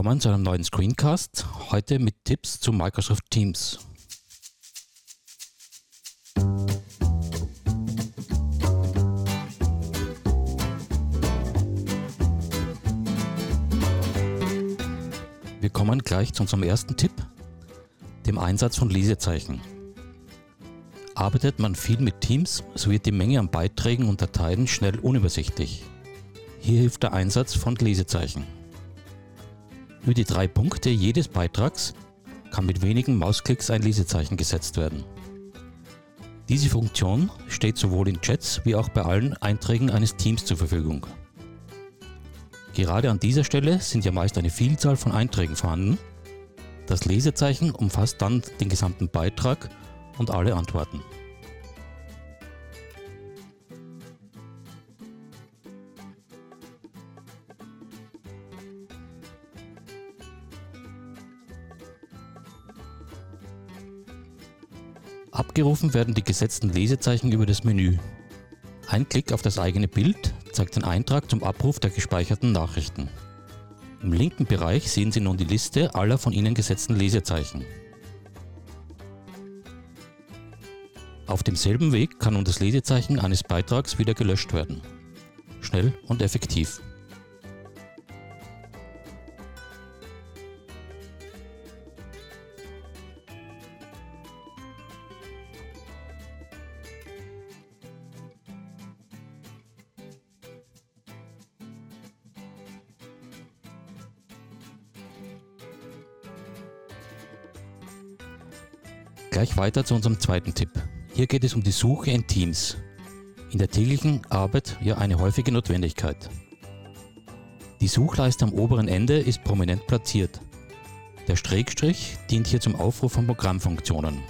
Willkommen zu einem neuen Screencast, heute mit Tipps zu Microsoft Teams. Wir kommen gleich zu unserem ersten Tipp, dem Einsatz von Lesezeichen. Arbeitet man viel mit Teams, so wird die Menge an Beiträgen und Dateien schnell unübersichtlich. Hier hilft der Einsatz von Lesezeichen. Über die drei Punkte jedes Beitrags kann mit wenigen Mausklicks ein Lesezeichen gesetzt werden. Diese Funktion steht sowohl in Chats wie auch bei allen Einträgen eines Teams zur Verfügung. Gerade an dieser Stelle sind ja meist eine Vielzahl von Einträgen vorhanden. Das Lesezeichen umfasst dann den gesamten Beitrag und alle Antworten. Abgerufen werden die gesetzten Lesezeichen über das Menü. Ein Klick auf das eigene Bild zeigt den Eintrag zum Abruf der gespeicherten Nachrichten. Im linken Bereich sehen Sie nun die Liste aller von Ihnen gesetzten Lesezeichen. Auf demselben Weg kann nun das Lesezeichen eines Beitrags wieder gelöscht werden. Schnell und effektiv. Gleich weiter zu unserem zweiten Tipp. Hier geht es um die Suche in Teams. In der täglichen Arbeit ja eine häufige Notwendigkeit. Die Suchleiste am oberen Ende ist prominent platziert. Der Schrägstrich dient hier zum Aufruf von Programmfunktionen.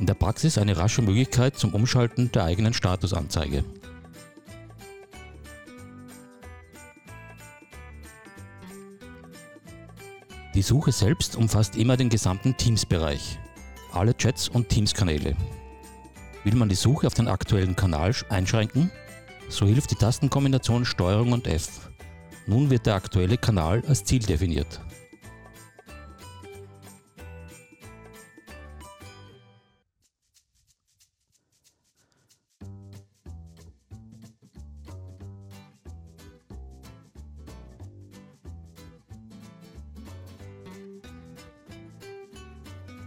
In der Praxis eine rasche Möglichkeit zum Umschalten der eigenen Statusanzeige. Die Suche selbst umfasst immer den gesamten Teams-Bereich alle Chats und Teams-Kanäle. Will man die Suche auf den aktuellen Kanal einschränken, so hilft die Tastenkombination STRG und F. Nun wird der aktuelle Kanal als Ziel definiert.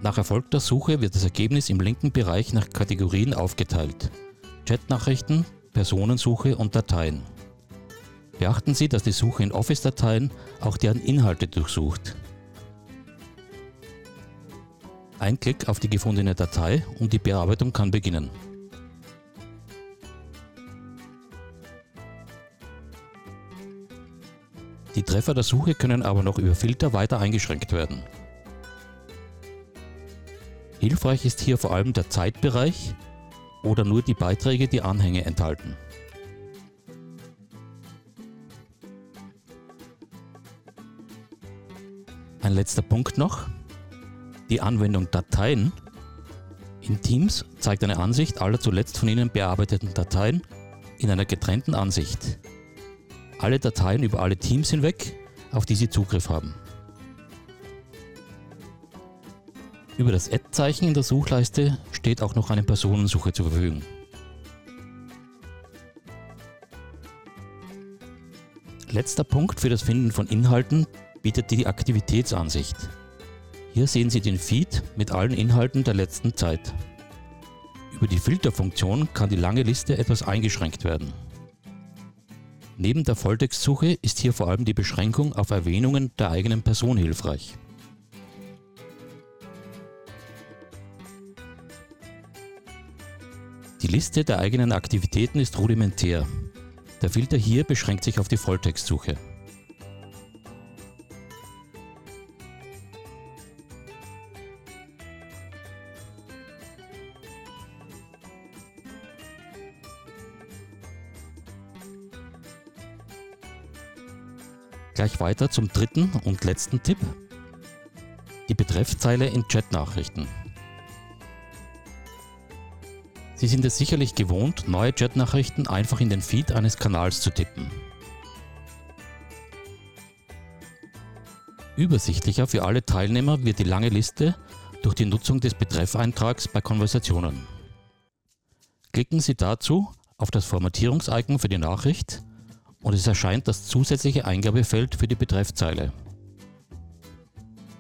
Nach erfolgter Suche wird das Ergebnis im linken Bereich nach Kategorien aufgeteilt. Chatnachrichten, Personensuche und Dateien. Beachten Sie, dass die Suche in Office-Dateien auch deren Inhalte durchsucht. Ein Klick auf die gefundene Datei und die Bearbeitung kann beginnen. Die Treffer der Suche können aber noch über Filter weiter eingeschränkt werden. Hilfreich ist hier vor allem der Zeitbereich oder nur die Beiträge, die Anhänge enthalten. Ein letzter Punkt noch. Die Anwendung Dateien in Teams zeigt eine Ansicht aller zuletzt von Ihnen bearbeiteten Dateien in einer getrennten Ansicht. Alle Dateien über alle Teams hinweg, auf die Sie Zugriff haben. Über das Ad-Zeichen in der Suchleiste steht auch noch eine Personensuche zur Verfügung. Letzter Punkt für das Finden von Inhalten bietet die Aktivitätsansicht. Hier sehen Sie den Feed mit allen Inhalten der letzten Zeit. Über die Filterfunktion kann die lange Liste etwas eingeschränkt werden. Neben der Volltextsuche ist hier vor allem die Beschränkung auf Erwähnungen der eigenen Person hilfreich. Die Liste der eigenen Aktivitäten ist rudimentär. Der Filter hier beschränkt sich auf die Volltextsuche. Gleich weiter zum dritten und letzten Tipp. Die Betreffzeile in Chatnachrichten. Sie sind es sicherlich gewohnt, neue Chatnachrichten einfach in den Feed eines Kanals zu tippen. Übersichtlicher für alle Teilnehmer wird die lange Liste durch die Nutzung des Betreffeintrags bei Konversationen. Klicken Sie dazu auf das Formatierungs-Icon für die Nachricht und es erscheint das zusätzliche Eingabefeld für die Betreffzeile.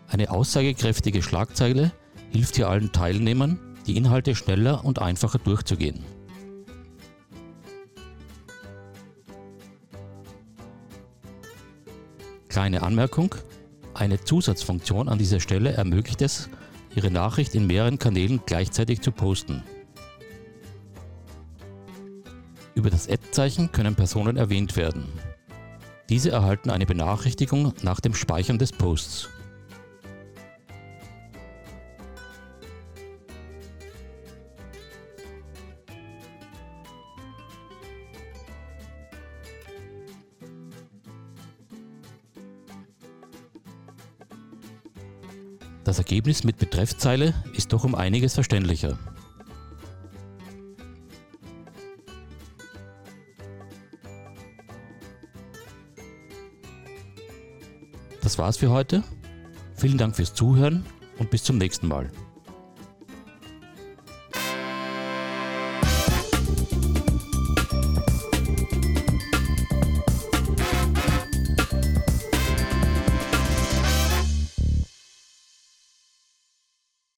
Eine aussagekräftige Schlagzeile hilft hier allen Teilnehmern, die Inhalte schneller und einfacher durchzugehen. Kleine Anmerkung, eine Zusatzfunktion an dieser Stelle ermöglicht es, Ihre Nachricht in mehreren Kanälen gleichzeitig zu posten. Über das Ad-Zeichen können Personen erwähnt werden. Diese erhalten eine Benachrichtigung nach dem Speichern des Posts. Das Ergebnis mit Betreffzeile ist doch um einiges verständlicher. Das war's für heute. Vielen Dank fürs Zuhören und bis zum nächsten Mal.